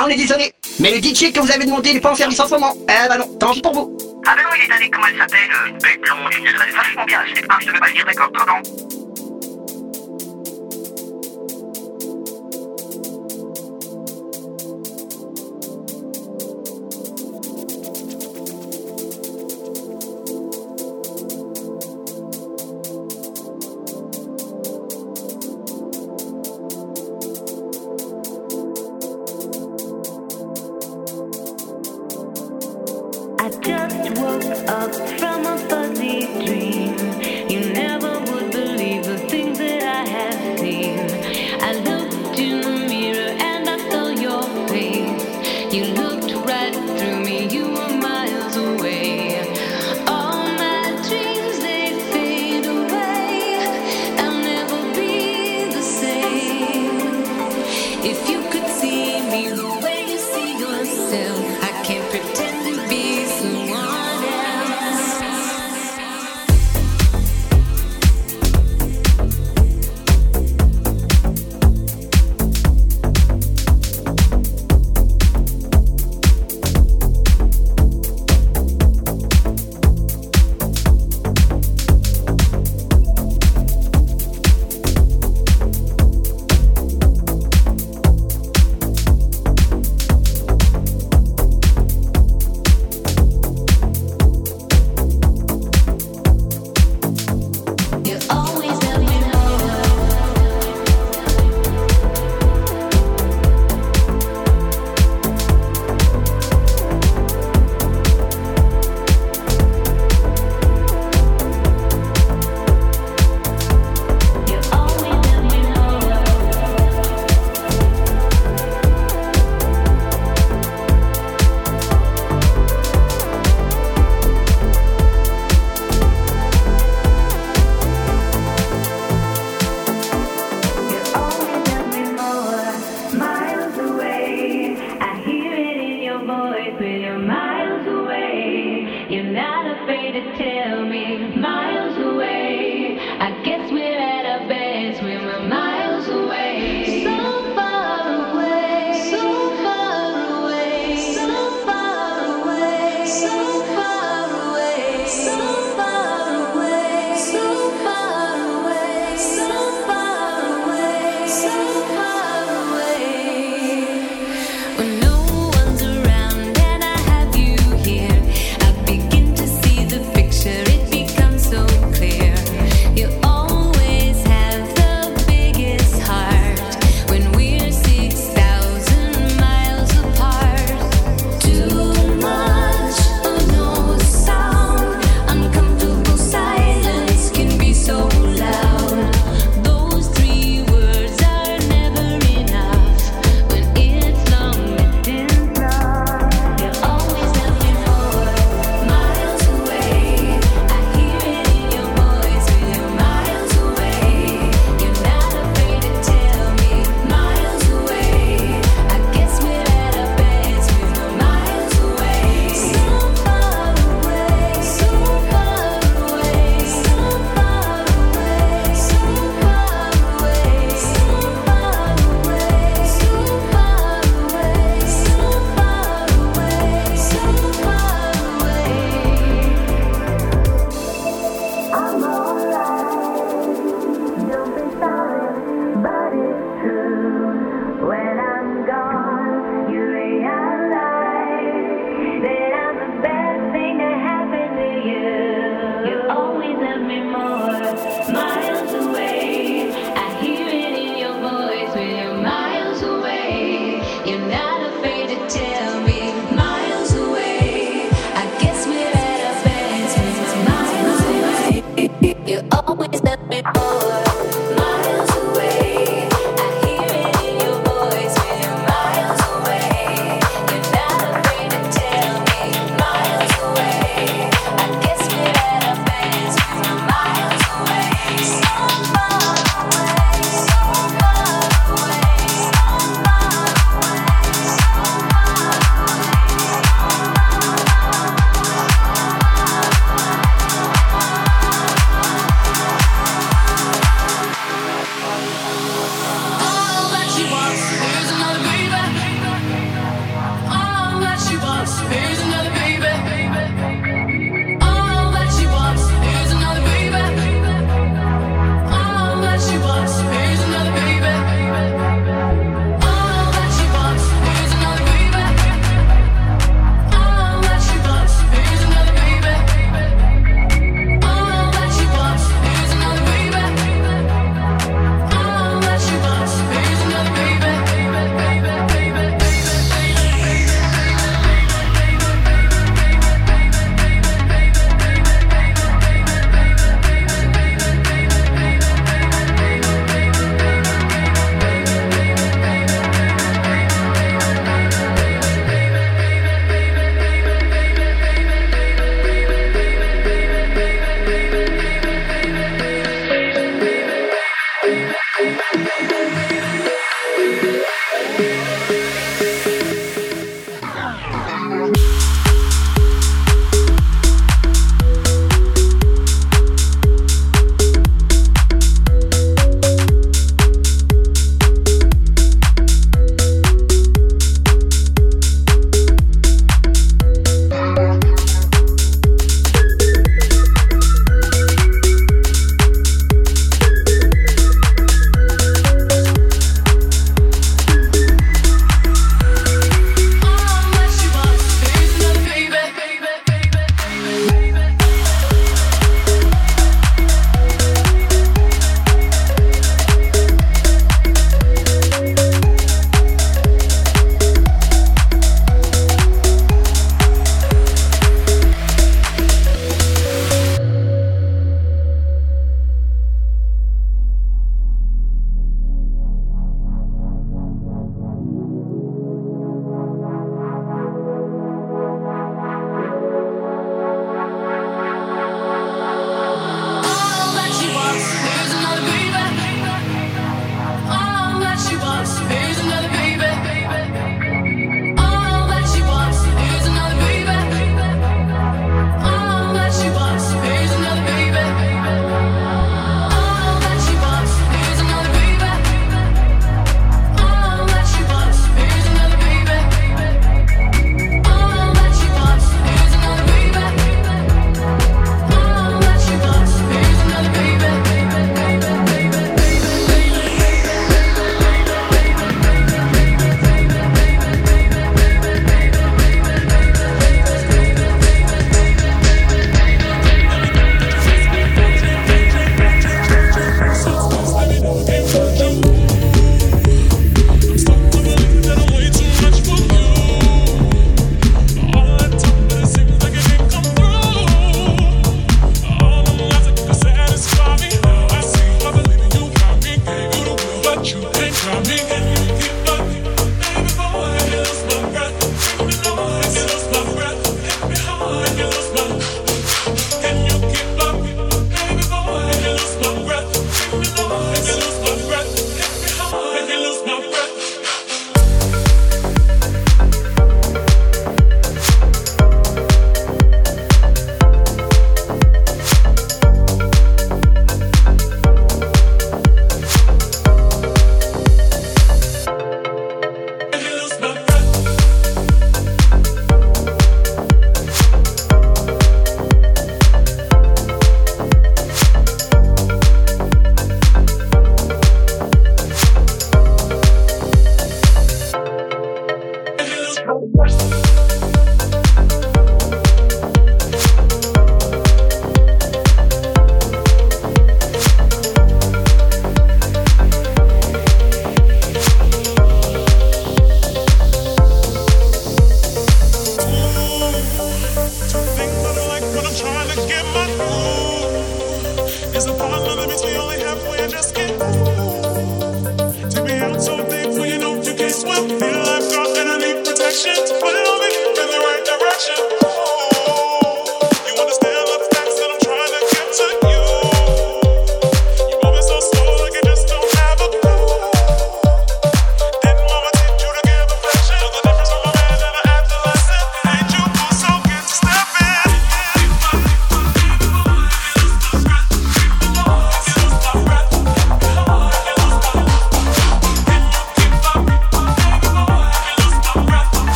Ah, on est désolé. Mais le DJ que vous avez demandé, il est pas en service en ce moment. Eh bah non, tant pis pour vous. Ah ben non, il est allé comment elle s'appelle euh, Une belle blonde, une vachement bien. Je sais pas, je devais pas le dire, d'accord Comment